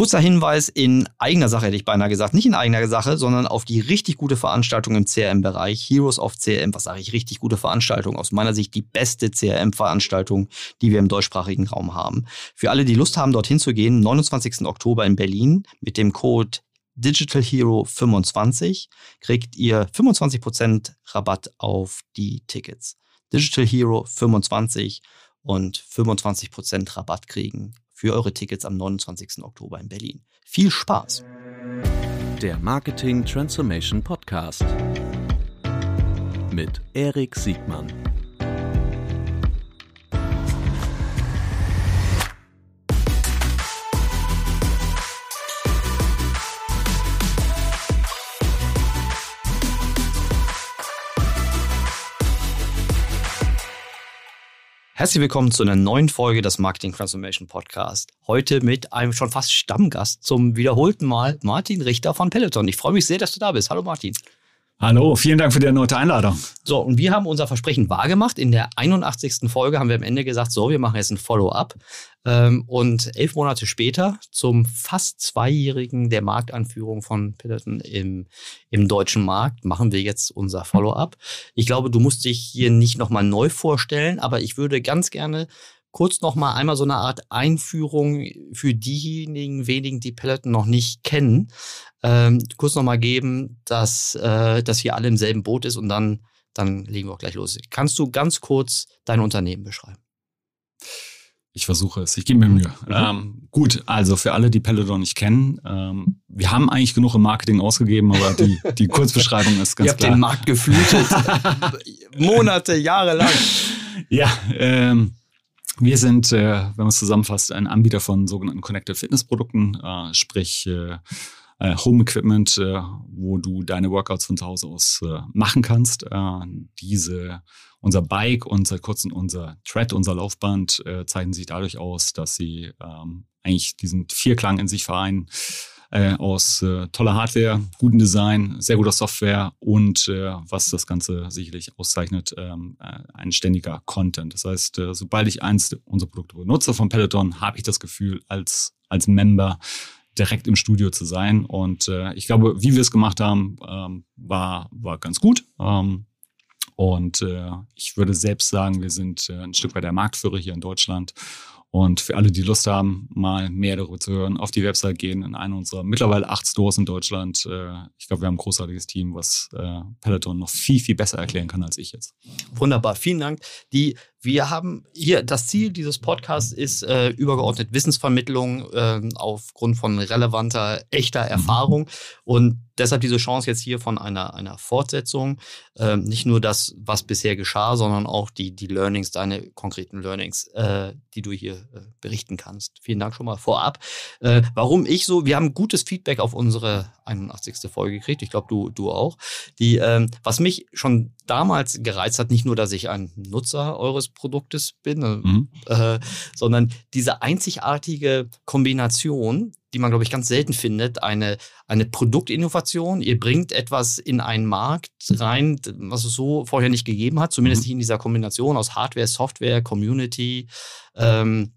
Kurzer Hinweis in eigener Sache, hätte ich beinahe gesagt. Nicht in eigener Sache, sondern auf die richtig gute Veranstaltung im CRM-Bereich. Heroes of CRM, was sage ich, richtig gute Veranstaltung. Aus meiner Sicht die beste CRM-Veranstaltung, die wir im deutschsprachigen Raum haben. Für alle, die Lust haben, dorthin zu gehen, 29. Oktober in Berlin mit dem Code Digital Hero 25 kriegt ihr 25% Rabatt auf die Tickets. Digital Hero 25 und 25% Rabatt kriegen für eure Tickets am 29. Oktober in Berlin. Viel Spaß! Der Marketing Transformation Podcast mit Erik Siegmann. Herzlich willkommen zu einer neuen Folge des Marketing Transformation Podcast. Heute mit einem schon fast Stammgast zum wiederholten Mal, Martin Richter von Peloton. Ich freue mich sehr, dass du da bist. Hallo Martin. Hallo, vielen Dank für die erneute Einladung. So, und wir haben unser Versprechen wahrgemacht. In der 81. Folge haben wir am Ende gesagt, so, wir machen jetzt ein Follow-up. Ähm, und elf Monate später, zum fast zweijährigen der Markteinführung von Peloton im, im deutschen Markt, machen wir jetzt unser Follow-up. Ich glaube, du musst dich hier nicht nochmal neu vorstellen, aber ich würde ganz gerne kurz noch mal einmal so eine Art Einführung für diejenigen wenigen, die Peloton noch nicht kennen, ähm, kurz noch mal geben, dass äh, dass hier alle im selben Boot ist und dann dann legen wir auch gleich los. Kannst du ganz kurz dein Unternehmen beschreiben? Ich versuche es, ich gebe mir Mühe. Mhm. Ähm, gut, also für alle, die Peloton nicht kennen, ähm, wir haben eigentlich genug im Marketing ausgegeben, aber die, die Kurzbeschreibung ist ganz Ihr habt klar. den Markt geflutet. Monate, Jahre lang. Ja, ähm, wir sind, äh, wenn man es zusammenfasst, ein Anbieter von sogenannten Connected Fitness Produkten, äh, sprich äh, äh, Home Equipment, äh, wo du deine Workouts von zu Hause aus äh, machen kannst. Äh, diese, unser Bike und seit kurzem unser Tread, unser Laufband, äh, zeichnen sich dadurch aus, dass sie ähm, eigentlich diesen Vierklang in sich vereinen äh, aus toller Hardware, gutem Design, sehr guter Software und was das Ganze sicherlich auszeichnet, ähm, äh, ein ständiger Content. Das heißt, sobald ich eins unserer Produkte benutze von Peloton, habe ich das Gefühl, als, als Member direkt im Studio zu sein. Und äh, ich glaube, wie wir es gemacht haben, ähm, war, war ganz gut. Ähm, und äh, ich würde selbst sagen, wir sind äh, ein Stück weit der Marktführer hier in Deutschland und für alle, die Lust haben, mal mehr darüber zu hören, auf die Website gehen, in einen unserer mittlerweile acht Stores in Deutschland. Äh, ich glaube, wir haben ein großartiges Team, was äh, Peloton noch viel, viel besser erklären kann als ich jetzt. Wunderbar, vielen Dank. Die wir haben hier, das Ziel dieses Podcasts ist äh, übergeordnet Wissensvermittlung äh, aufgrund von relevanter, echter mhm. Erfahrung. Und deshalb diese Chance jetzt hier von einer, einer Fortsetzung. Äh, nicht nur das, was bisher geschah, sondern auch die, die Learnings, deine konkreten Learnings, äh, die du hier äh, berichten kannst. Vielen Dank schon mal vorab. Äh, warum ich so, wir haben gutes Feedback auf unsere 81. Folge gekriegt. Ich glaube, du, du auch. Die, ähm, was mich schon damals gereizt hat, nicht nur, dass ich ein Nutzer eures Produktes bin, äh, mhm. äh, sondern diese einzigartige Kombination, die man, glaube ich, ganz selten findet, eine, eine Produktinnovation. Ihr bringt etwas in einen Markt rein, was es so vorher nicht gegeben hat, zumindest mhm. nicht in dieser Kombination aus Hardware, Software, Community. Ähm,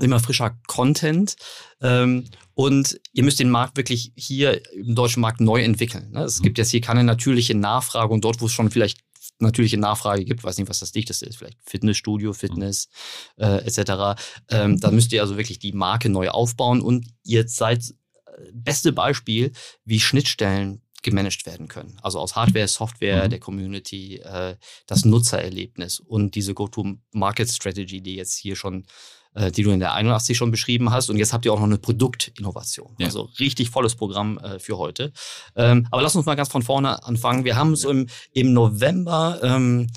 immer frischer Content. Ähm, und ihr müsst den Markt wirklich hier im deutschen Markt neu entwickeln. Ne? Es mhm. gibt jetzt hier keine natürliche Nachfrage und dort, wo es schon vielleicht natürliche Nachfrage gibt, weiß nicht, was das dichteste ist, vielleicht Fitnessstudio, Fitness äh, etc. Ähm, da müsst ihr also wirklich die Marke neu aufbauen und ihr seid äh, beste Beispiel, wie Schnittstellen gemanagt werden können. Also aus Hardware, Software, mhm. der Community, äh, das Nutzererlebnis und diese Go-to-Market-Strategy, die jetzt hier schon äh, die du in der 81 schon beschrieben hast. Und jetzt habt ihr auch noch eine Produktinnovation. Ja. Also richtig volles Programm äh, für heute. Ähm, aber lass uns mal ganz von vorne anfangen. Wir haben so im, im November ähm,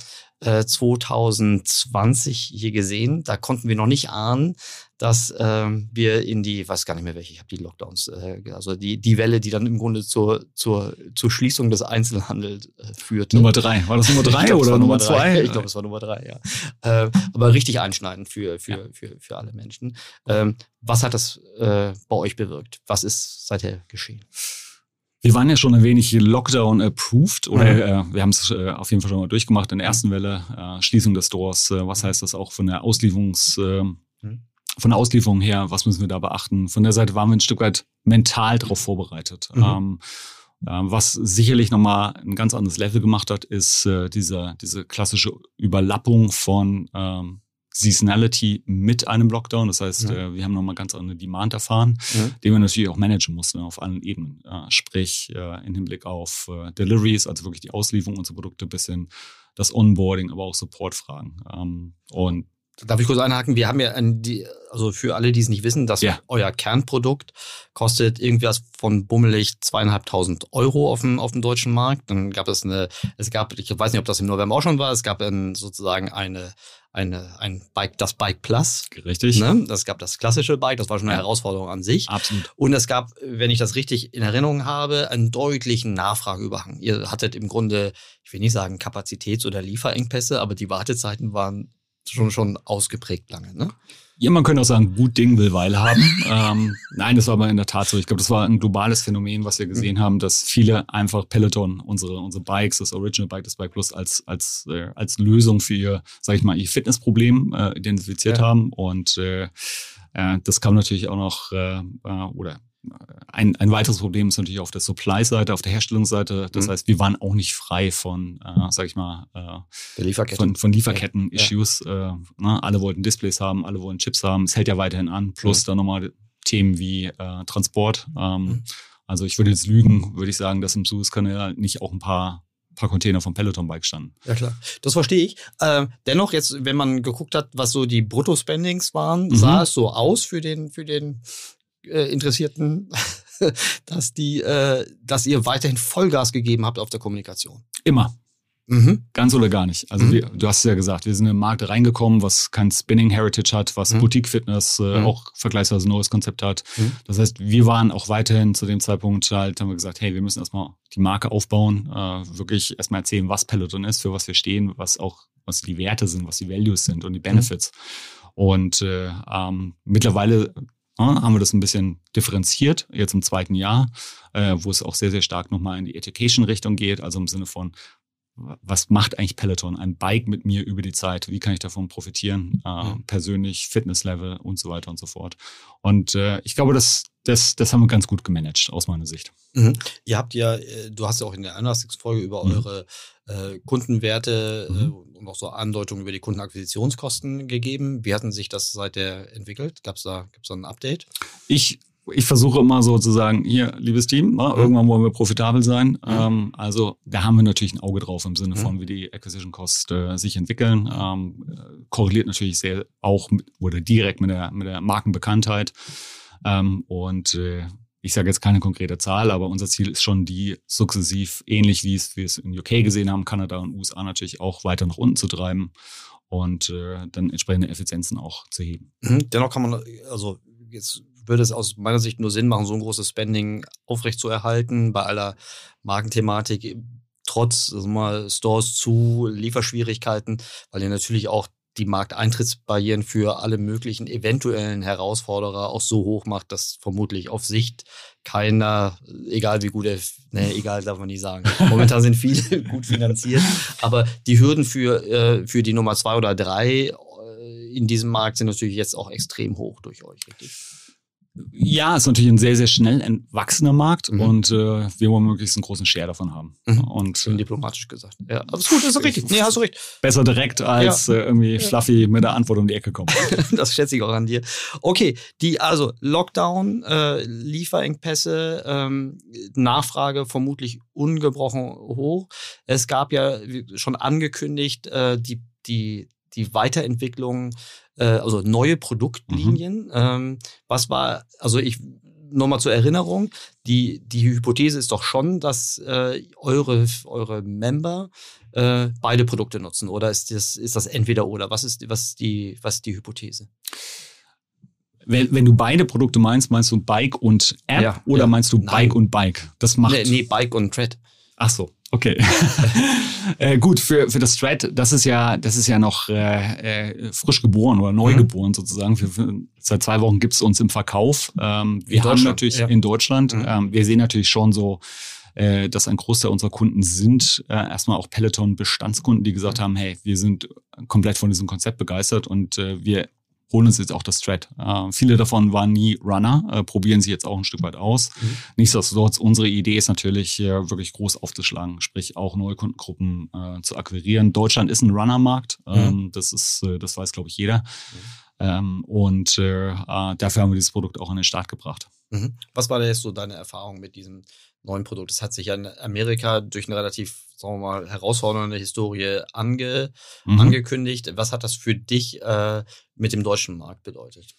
2020 äh, hier gesehen. Da konnten wir noch nicht ahnen, dass ähm, wir in die, weiß gar nicht mehr welche, ich habe die Lockdowns, äh, also die, die Welle, die dann im Grunde zur, zur, zur Schließung des Einzelhandels äh, führte. Nummer drei. War das Nummer drei glaub, oder Nummer zwei? Ich glaube, es war Nummer drei, ja. Äh, aber richtig einschneidend für, für, ja. für, für alle Menschen. Ähm, was hat das äh, bei euch bewirkt? Was ist seither geschehen? Wir waren ja schon ein wenig Lockdown-approved oder mhm. äh, wir haben es äh, auf jeden Fall schon mal durchgemacht in der ersten Welle, äh, Schließung des Stores. Äh, was heißt das auch von der Auslieferungs- mhm. von der Auslieferung her, was müssen wir da beachten? Von der Seite waren wir ein Stück weit mental darauf vorbereitet. Mhm. Ähm, äh, was sicherlich nochmal ein ganz anderes Level gemacht hat, ist äh, diese, diese klassische Überlappung von ähm, Seasonality mit einem Lockdown. Das heißt, ja. äh, wir haben nochmal ganz andere Demand erfahren, ja. den wir natürlich auch managen mussten auf allen Ebenen. Äh, sprich, äh, im Hinblick auf Deliveries, also wirklich die Auslieferung unserer Produkte bis hin das Onboarding, aber auch Supportfragen. Ähm, und Darf ich kurz einhaken? Wir haben ja, an die, also für alle, die es nicht wissen, dass ja. euer Kernprodukt kostet irgendwas von bummelig zweieinhalbtausend Euro auf dem, auf dem deutschen Markt. Dann gab es eine, es gab, ich weiß nicht, ob das im November auch schon war, es gab ein, sozusagen eine, eine, ein Bike, das Bike Plus. Richtig. Ne? Das gab das klassische Bike, das war schon eine ja. Herausforderung an sich. Absolut. Und es gab, wenn ich das richtig in Erinnerung habe, einen deutlichen Nachfrageüberhang. Ihr hattet im Grunde, ich will nicht sagen Kapazitäts- oder Lieferengpässe, aber die Wartezeiten waren schon, schon ausgeprägt lange, ne? Ja, man könnte auch sagen, gut Ding will Weile haben. ähm, nein, das war aber in der Tat so. Ich glaube, das war ein globales Phänomen, was wir gesehen mhm. haben, dass viele einfach Peloton, unsere, unsere Bikes, das Original Bike, das Bike Plus als, als, äh, als Lösung für ihr, sag ich mal, ihr Fitnessproblem äh, identifiziert ja. haben. Und äh, äh, das kam natürlich auch noch, äh, äh oder ein, ein weiteres Problem ist natürlich auf der Supply-Seite, auf der Herstellungsseite. Das mhm. heißt, wir waren auch nicht frei von, äh, sag ich mal, äh, Lieferketten. von, von Lieferketten-Issues. Ja. Äh, ne? Alle wollten Displays haben, alle wollten Chips haben. Es hält ja weiterhin an. Plus mhm. dann nochmal Themen wie äh, Transport. Ähm, mhm. Also ich würde jetzt lügen, würde ich sagen, dass im Suezkanal nicht auch ein paar paar Container vom Peloton-Bike standen. Ja, klar. Das verstehe ich. Äh, dennoch, jetzt, wenn man geguckt hat, was so die Brutto-Spendings waren, mhm. sah es so aus für den, für den äh, Interessierten, dass, die, äh, dass ihr weiterhin Vollgas gegeben habt auf der Kommunikation. Immer. Mhm. Ganz oder gar nicht. Also mhm. wir, du hast es ja gesagt, wir sind in den Markt reingekommen, was kein Spinning Heritage hat, was mhm. Boutique Fitness äh, mhm. auch vergleichsweise neues Konzept hat. Mhm. Das heißt, wir waren auch weiterhin zu dem Zeitpunkt halt, haben wir gesagt, hey, wir müssen erstmal die Marke aufbauen, äh, wirklich erstmal erzählen, was Peloton ist, für was wir stehen, was auch, was die Werte sind, was die Values sind und die mhm. Benefits. Und äh, ähm, mittlerweile haben wir das ein bisschen differenziert, jetzt im zweiten Jahr, äh, wo es auch sehr, sehr stark nochmal in die Education-Richtung geht, also im Sinne von, was macht eigentlich Peloton? Ein Bike mit mir über die Zeit. Wie kann ich davon profitieren? Äh. Persönlich, Fitnesslevel und so weiter und so fort. Und äh, ich glaube, das, das, das haben wir ganz gut gemanagt, aus meiner Sicht. Mhm. Ihr habt ja, äh, du hast ja auch in der Anlassfolge über mhm. eure äh, Kundenwerte mhm. äh, und auch so Andeutungen über die Kundenakquisitionskosten gegeben. Wie hatten sich das seither entwickelt? Gab es da, gibt's da ein Update? Ich ich versuche immer so zu sagen, hier, liebes Team, na, mhm. irgendwann wollen wir profitabel sein. Mhm. Ähm, also da haben wir natürlich ein Auge drauf im Sinne mhm. von, wie die Acquisition Costs äh, sich entwickeln. Ähm, korreliert natürlich sehr auch mit, oder direkt mit der, mit der Markenbekanntheit. Ähm, und äh, ich sage jetzt keine konkrete Zahl, aber unser Ziel ist schon, die sukzessiv, ähnlich wie es wir es in UK gesehen haben, Kanada und USA natürlich auch weiter nach unten zu treiben und äh, dann entsprechende Effizienzen auch zu heben. Mhm. Dennoch kann man, also jetzt würde es aus meiner Sicht nur Sinn machen, so ein großes Spending aufrechtzuerhalten bei aller Markenthematik, trotz also mal Stores zu, Lieferschwierigkeiten, weil ihr natürlich auch die Markteintrittsbarrieren für alle möglichen eventuellen Herausforderer auch so hoch macht, dass vermutlich auf Sicht keiner, egal wie gut er, ne, egal darf man nicht sagen. Momentan sind viele gut finanziert, aber die Hürden für, äh, für die Nummer zwei oder drei äh, in diesem Markt sind natürlich jetzt auch extrem hoch durch euch, richtig? Ja, ist natürlich ein sehr, sehr schnell entwachsener Markt mhm. und äh, wir wollen möglichst einen großen Share davon haben. Mhm. Und, Schön äh, diplomatisch gesagt. Ja, aber ist gut, ist richtig. Nee, hast du recht. Besser direkt als ja. äh, irgendwie ja. fluffy mit der Antwort um die Ecke kommen. das schätze ich auch an dir. Okay, die, also Lockdown, äh, Lieferengpässe, ähm, Nachfrage vermutlich ungebrochen hoch. Es gab ja schon angekündigt, äh, die, die, die Weiterentwicklung äh, also neue Produktlinien. Mhm. Ähm, was war, also ich nochmal zur Erinnerung, die, die Hypothese ist doch schon, dass äh, eure, eure Member äh, beide Produkte nutzen. Oder ist das, ist das entweder oder? Was ist, was ist, die, was ist die Hypothese? Wenn, wenn du beide Produkte meinst, meinst du Bike und App ja, oder ja. meinst du Bike Nein. und Bike? Das macht. Nee, nee Bike und Tread. Ach so. Okay. äh, gut, für, für das Thread, das ist ja, das ist ja noch äh, äh, frisch geboren oder neu mhm. geboren sozusagen. Für, für, seit zwei Wochen gibt's uns im Verkauf. Ähm, wir haben natürlich ja. in Deutschland, mhm. ähm, wir sehen natürlich schon so, äh, dass ein Großteil unserer Kunden sind äh, erstmal auch Peloton-Bestandskunden, die gesagt mhm. haben, hey, wir sind komplett von diesem Konzept begeistert und äh, wir holen uns jetzt auch das Thread. Äh, viele davon waren nie Runner, äh, probieren sie jetzt auch ein Stück weit aus. Mhm. Nichtsdestotrotz, unsere Idee ist natürlich äh, wirklich groß aufzuschlagen, sprich auch neue Kundengruppen äh, zu akquirieren. Deutschland ist ein Runner-Markt, mhm. ähm, das ist, äh, das weiß glaube ich jeder. Mhm. Ähm, und äh, äh, dafür haben wir dieses Produkt auch an den Start gebracht. Mhm. Was war denn jetzt so deine Erfahrung mit diesem neuen Produkt? Das hat sich ja in Amerika durch eine relativ, sagen wir mal, herausfordernde Historie ange, mhm. angekündigt. Was hat das für dich äh, mit dem deutschen Markt bedeutet?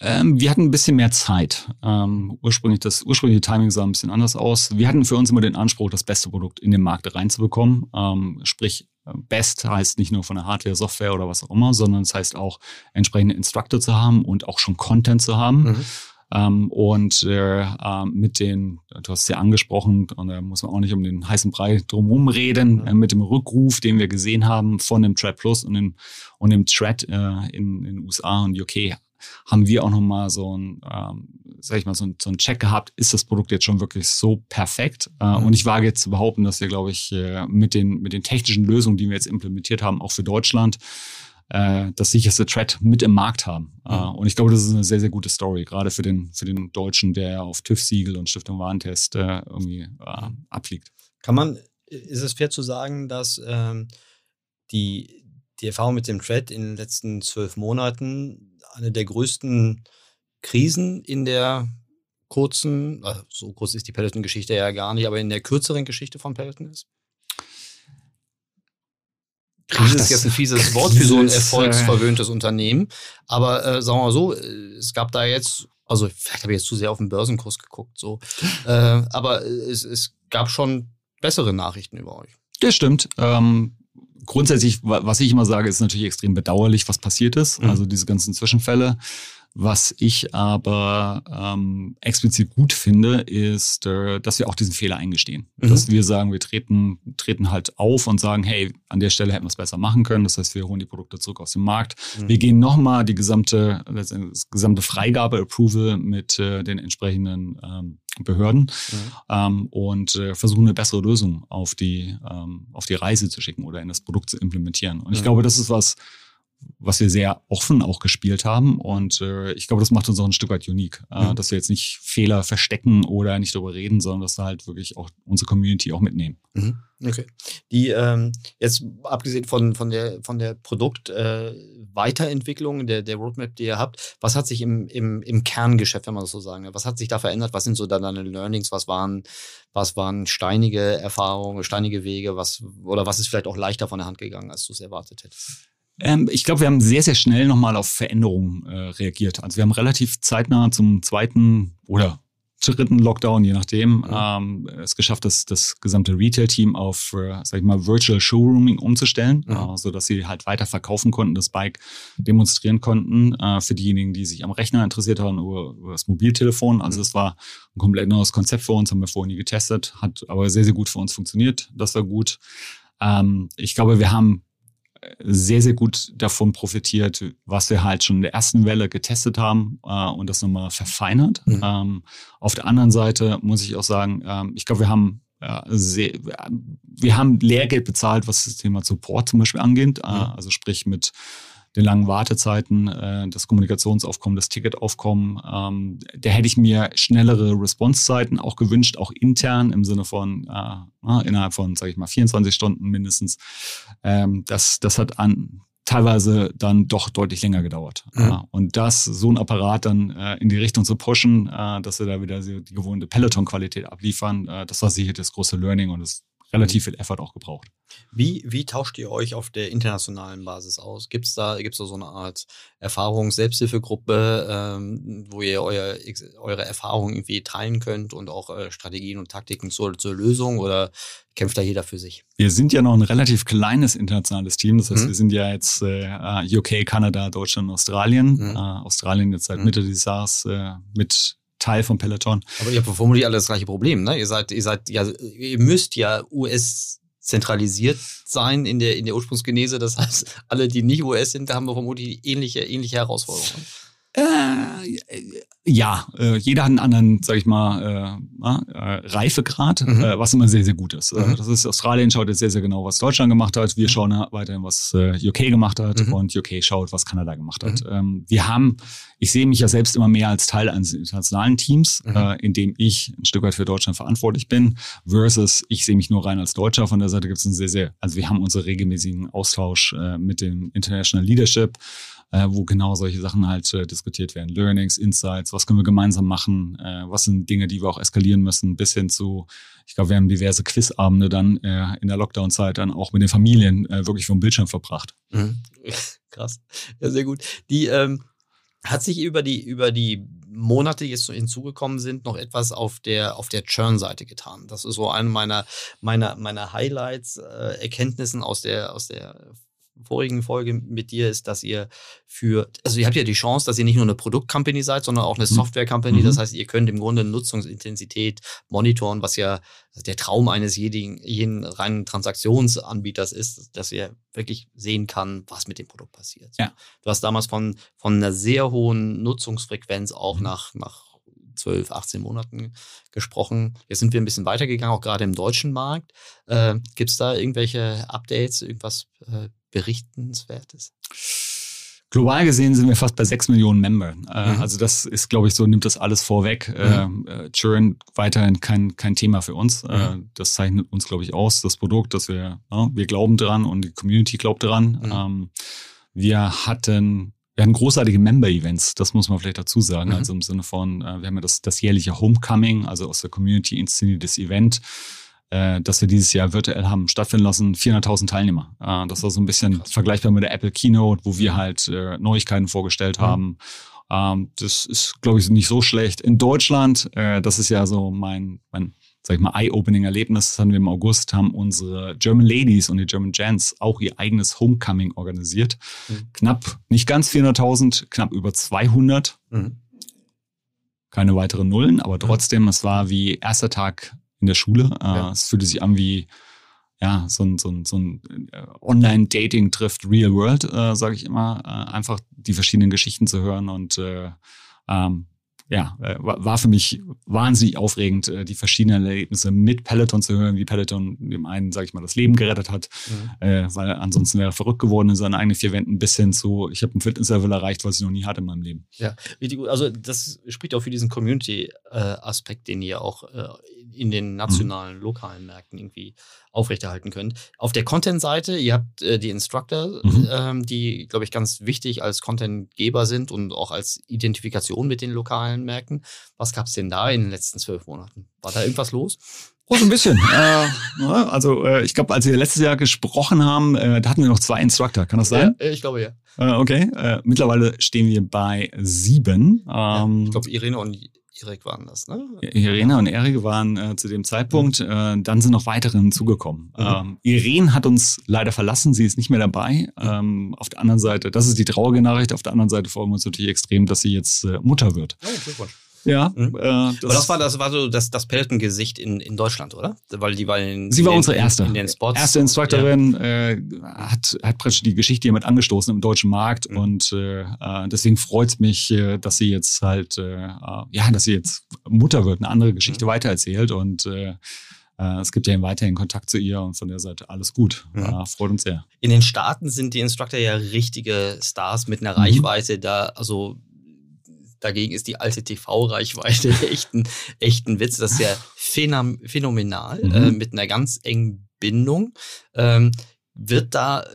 Ähm, wir hatten ein bisschen mehr Zeit. Ähm, ursprünglich das ursprüngliche Timing sah ein bisschen anders aus. Wir hatten für uns immer den Anspruch, das beste Produkt in den Markt reinzubekommen. Ähm, sprich, Best heißt nicht nur von der Hardware, Software oder was auch immer, sondern es heißt auch entsprechende Instructor zu haben und auch schon Content zu haben. Mhm. Ähm, und äh, äh, mit den, du hast es ja angesprochen, und da muss man auch nicht um den heißen Brei drumherum reden, äh, mit dem Rückruf, den wir gesehen haben von dem Thread Plus und dem, und dem Thread äh, in, in USA und UK, haben wir auch nochmal so ein, ähm, sag ich mal, so ein, so ein Check gehabt, ist das Produkt jetzt schon wirklich so perfekt? Äh, mhm. Und ich wage jetzt zu behaupten, dass wir, glaube ich, äh, mit, den, mit den technischen Lösungen, die wir jetzt implementiert haben, auch für Deutschland, äh, das sicherste Thread mit im Markt haben. Mhm. Äh, und ich glaube, das ist eine sehr, sehr gute Story, gerade für den, für den Deutschen, der auf TÜV-Siegel und Stiftung Warentest äh, irgendwie äh, abfliegt. Kann man, ist es fair zu sagen, dass ähm, die, die Erfahrung mit dem Thread in den letzten zwölf Monaten eine der größten Krisen in der kurzen, also so kurz ist die Peloton-Geschichte ja gar nicht, aber in der kürzeren Geschichte von Peloton ist? Krise ist jetzt ein fieses Wort für so ein erfolgsverwöhntes äh, Unternehmen. Aber äh, sagen wir mal so, es gab da jetzt, also vielleicht habe ich jetzt zu sehr auf den Börsenkurs geguckt, so. äh, aber es, es gab schon bessere Nachrichten über euch. Das stimmt. Ähm, grundsätzlich, was ich immer sage, ist natürlich extrem bedauerlich, was passiert ist. Mhm. Also diese ganzen Zwischenfälle. Was ich aber ähm, explizit gut finde, ist, äh, dass wir auch diesen Fehler eingestehen. Mhm. Dass wir sagen, wir treten, treten halt auf und sagen, hey, an der Stelle hätten wir es besser machen können. Das heißt, wir holen die Produkte zurück aus dem Markt. Mhm. Wir gehen nochmal die gesamte, das gesamte Freigabe-Approval mit äh, den entsprechenden ähm, Behörden mhm. ähm, und äh, versuchen eine bessere Lösung auf die, ähm, auf die Reise zu schicken oder in das Produkt zu implementieren. Und ich glaube, das ist was, was wir sehr offen auch gespielt haben. Und äh, ich glaube, das macht uns auch ein Stück weit unique, äh, mhm. dass wir jetzt nicht Fehler verstecken oder nicht darüber reden, sondern dass wir halt wirklich auch unsere Community auch mitnehmen. Mhm. Okay. Die ähm, jetzt abgesehen von, von der von der Produkt äh, Weiterentwicklung, der, der Roadmap, die ihr habt, was hat sich im, im, im Kerngeschäft, wenn man das so sagen will, was hat sich da verändert? Was sind so da deine Learnings? Was waren, was waren steinige Erfahrungen, steinige Wege, was, oder was ist vielleicht auch leichter von der Hand gegangen, als du es erwartet hättest? Ähm, ich glaube, wir haben sehr, sehr schnell nochmal auf Veränderungen äh, reagiert. Also wir haben relativ zeitnah zum zweiten oder dritten Lockdown, je nachdem, ähm, es geschafft, das, das gesamte Retail-Team auf, äh, sag ich mal, Virtual Showrooming umzustellen, mhm. äh, so dass sie halt weiter verkaufen konnten, das Bike demonstrieren konnten äh, für diejenigen, die sich am Rechner interessiert haben oder über das Mobiltelefon. Also mhm. es war ein komplett neues Konzept für uns, haben wir vorher nie getestet, hat aber sehr, sehr gut für uns funktioniert. Das war gut. Ähm, ich glaube, wir haben sehr, sehr gut davon profitiert, was wir halt schon in der ersten Welle getestet haben äh, und das nochmal verfeinert. Mhm. Ähm, auf der anderen Seite muss ich auch sagen, ähm, ich glaube, wir haben äh, sehr, wir haben Lehrgeld bezahlt, was das Thema Support zum Beispiel angeht. Äh, mhm. also sprich mit den langen Wartezeiten, äh, das Kommunikationsaufkommen, das Ticketaufkommen. Ähm, da hätte ich mir schnellere Responsezeiten auch gewünscht, auch intern im Sinne von äh, innerhalb von, sage ich mal, 24 Stunden mindestens. Ähm, das, das hat an teilweise dann doch deutlich länger gedauert. Mhm. und das, so ein Apparat dann äh, in die Richtung zu pushen, äh, dass wir da wieder die gewohnte Peloton-Qualität abliefern, äh, das war sicher das große Learning und das relativ viel Effort auch gebraucht. Wie, wie tauscht ihr euch auf der internationalen Basis aus? Gibt es da, gibt's da so eine Art Erfahrungs-, Selbsthilfegruppe, ähm, wo ihr euer, eure Erfahrungen irgendwie teilen könnt und auch äh, Strategien und Taktiken zur, zur Lösung oder kämpft da jeder für sich? Wir sind ja noch ein relativ kleines internationales Team. Das heißt, mhm. wir sind ja jetzt äh, UK, Kanada, Deutschland, Australien. Mhm. Äh, Australien jetzt seit mhm. Mitte dieses Jahres äh, mit Teil von Peloton. Aber ihr habt vermutlich alle das gleiche Problem, ne? Ihr seid, ihr seid ja, ihr müsst ja US zentralisiert sein in der, in der Ursprungsgenese. Das heißt, alle, die nicht US sind, haben vermutlich ähnliche, ähnliche Herausforderungen. Äh, ja, äh, jeder hat einen anderen, sag ich mal, äh, äh, Reifegrad, mhm. äh, was immer sehr, sehr gut ist. Äh, mhm. Das ist Australien schaut jetzt sehr, sehr genau, was Deutschland gemacht hat. Wir mhm. schauen weiterhin, was UK gemacht hat mhm. und UK schaut, was Kanada gemacht hat. Mhm. Ähm, wir haben, ich sehe mich ja selbst immer mehr als Teil eines internationalen Teams, mhm. in dem ich ein Stück weit für Deutschland verantwortlich bin, versus ich sehe mich nur rein als Deutscher. Von der Seite gibt es ein sehr, sehr, also wir haben unseren regelmäßigen Austausch mit dem International Leadership äh, wo genau solche Sachen halt äh, diskutiert werden. Learnings, Insights, was können wir gemeinsam machen, äh, was sind Dinge, die wir auch eskalieren müssen, bis hin zu, ich glaube, wir haben diverse Quizabende dann äh, in der Lockdown-Zeit dann auch mit den Familien äh, wirklich vom Bildschirm verbracht. Mhm. Krass. Ja, sehr gut. Die ähm, hat sich über die, über die Monate, die jetzt hinzugekommen sind, noch etwas auf der, auf der Churn-Seite getan. Das ist so eine meiner, meiner, meiner Highlights, äh, Erkenntnissen aus der, aus der vorigen Folge mit dir ist, dass ihr für, also ihr habt ja die Chance, dass ihr nicht nur eine Produkt-Company seid, sondern auch eine mhm. Software-Company. Mhm. Das heißt, ihr könnt im Grunde Nutzungsintensität monitoren, was ja der Traum eines jeden, jeden reinen Transaktionsanbieters ist, dass er wirklich sehen kann, was mit dem Produkt passiert. Ja. Du hast damals von, von einer sehr hohen Nutzungsfrequenz auch mhm. nach, nach 12, 18 Monaten gesprochen. Jetzt sind wir ein bisschen weitergegangen, auch gerade im deutschen Markt. Äh, Gibt es da irgendwelche Updates, irgendwas äh, Berichtenswertes? Global gesehen sind wir fast bei sechs Millionen Member. Äh, mhm. Also das ist, glaube ich, so, nimmt das alles vorweg. Mhm. Äh, Churn weiterhin kein, kein Thema für uns. Äh, mhm. Das zeichnet uns, glaube ich, aus, das Produkt, dass wir, ja, wir glauben dran und die Community glaubt dran. Mhm. Ähm, wir hatten wir hatten großartige Member-Events, das muss man vielleicht dazu sagen. Mhm. Also im Sinne von, wir haben ja das, das jährliche Homecoming, also aus der Community inszeniertes Event, äh, das wir dieses Jahr virtuell haben stattfinden lassen. 400.000 Teilnehmer. Äh, das war so ein bisschen Krass. vergleichbar mit der Apple Keynote, wo wir mhm. halt äh, Neuigkeiten vorgestellt mhm. haben. Ähm, das ist, glaube ich, nicht so schlecht. In Deutschland, äh, das ist ja so mein, mein sag ich mal, Eye-Opening-Erlebnis. Das hatten wir im August, haben unsere German Ladies und die German Gents auch ihr eigenes Homecoming organisiert. Mhm. Knapp, nicht ganz 400.000, knapp über 200. Mhm. Keine weiteren Nullen, aber mhm. trotzdem, mhm. es war wie erster Tag in der Schule. Äh, ja. Es fühlte sich an wie ja, so ein, so ein, so ein äh, Online-Dating trifft Real World, äh, sage ich immer. Äh, einfach die verschiedenen Geschichten zu hören und äh, ähm, ja, äh, war für mich wahnsinnig aufregend, äh, die verschiedenen Erlebnisse mit Peloton zu hören, wie Peloton dem einen, sage ich mal, das Leben gerettet hat, mhm. äh, weil ansonsten wäre er verrückt geworden in seinen eigenen vier Wänden bis hin zu, ich habe ein Fitnesslevel erreicht, was ich noch nie hatte in meinem Leben. Ja, richtig gut. Also das spricht auch für diesen Community-Aspekt, den ihr auch in den nationalen, lokalen Märkten irgendwie aufrechterhalten könnt. Auf der Content-Seite, ihr habt äh, die Instructor, mhm. ähm, die, glaube ich, ganz wichtig als Contentgeber sind und auch als Identifikation mit den lokalen Märkten. Was gab es denn da in den letzten zwölf Monaten? War da irgendwas los? Oh, so ein bisschen. äh, also äh, ich glaube, als wir letztes Jahr gesprochen haben, äh, da hatten wir noch zwei Instructor. Kann das sein? Ja, ich glaube ja. Äh, okay. Äh, mittlerweile stehen wir bei sieben. Ähm, ja, ich glaube, Irene und Erik waren das, ne? Irene und Erik waren äh, zu dem Zeitpunkt. Äh, dann sind noch weitere hinzugekommen. Mhm. Ähm, Irene hat uns leider verlassen, sie ist nicht mehr dabei. Ähm, auf der anderen Seite, das ist die traurige Nachricht, auf der anderen Seite freuen wir uns natürlich extrem, dass sie jetzt äh, Mutter wird. Oh, Glückwunsch. Ja. Mhm. Äh, das, Aber das war das war so das, das Peloton-Gesicht in, in Deutschland, oder? Weil die war in, Sie war in, unsere erste. In den Spots. Erste Instructorin ja. äh, hat, hat praktisch die Geschichte hiermit angestoßen im deutschen Markt mhm. und äh, äh deswegen freut es mich, äh, dass sie jetzt halt, äh, ja, dass sie jetzt Mutter wird, eine andere Geschichte mhm. weitererzählt und es gibt ja weiterhin Kontakt zu ihr und von der Seite alles gut. Mhm. Ja, freut uns sehr. In den Staaten sind die Instructor ja richtige Stars mit einer mhm. Reichweite da, also Dagegen ist die alte TV-Reichweite echt, ein, echt ein Witz. Das ist ja phänomenal, mhm. äh, mit einer ganz engen Bindung. Ähm, wird da, äh,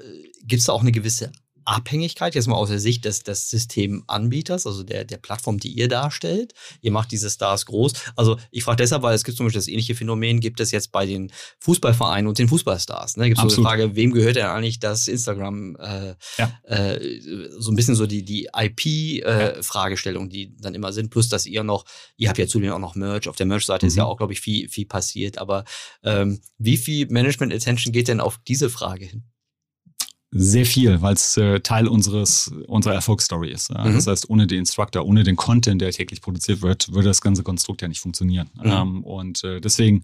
gibt es da auch eine gewisse Abhängigkeit, jetzt mal aus der Sicht des, des Systemanbieters, also der, der Plattform, die ihr darstellt. Ihr macht diese Stars groß. Also ich frage deshalb, weil es gibt zum Beispiel das ähnliche Phänomen, gibt es jetzt bei den Fußballvereinen und den Fußballstars. Ne? Gibt es so die Frage, wem gehört denn eigentlich das Instagram, äh, ja. äh, so ein bisschen so die, die IP-Fragestellung, äh, die dann immer sind, plus dass ihr noch, ihr habt ja zudem auch noch Merch, auf der Merch-Seite mhm. ist ja mhm. auch, glaube ich, viel, viel passiert, aber ähm, wie viel Management-Attention geht denn auf diese Frage hin? Sehr viel, weil es äh, Teil unseres unserer Erfolgsstory ist. Mhm. Das heißt, ohne den Instructor, ohne den Content, der täglich produziert wird, würde das ganze Konstrukt ja nicht funktionieren. Mhm. Ähm, und äh, deswegen,